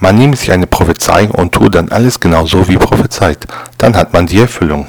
Man nehme sich eine Prophezeiung und tue dann alles genau so wie prophezeit, dann hat man die Erfüllung.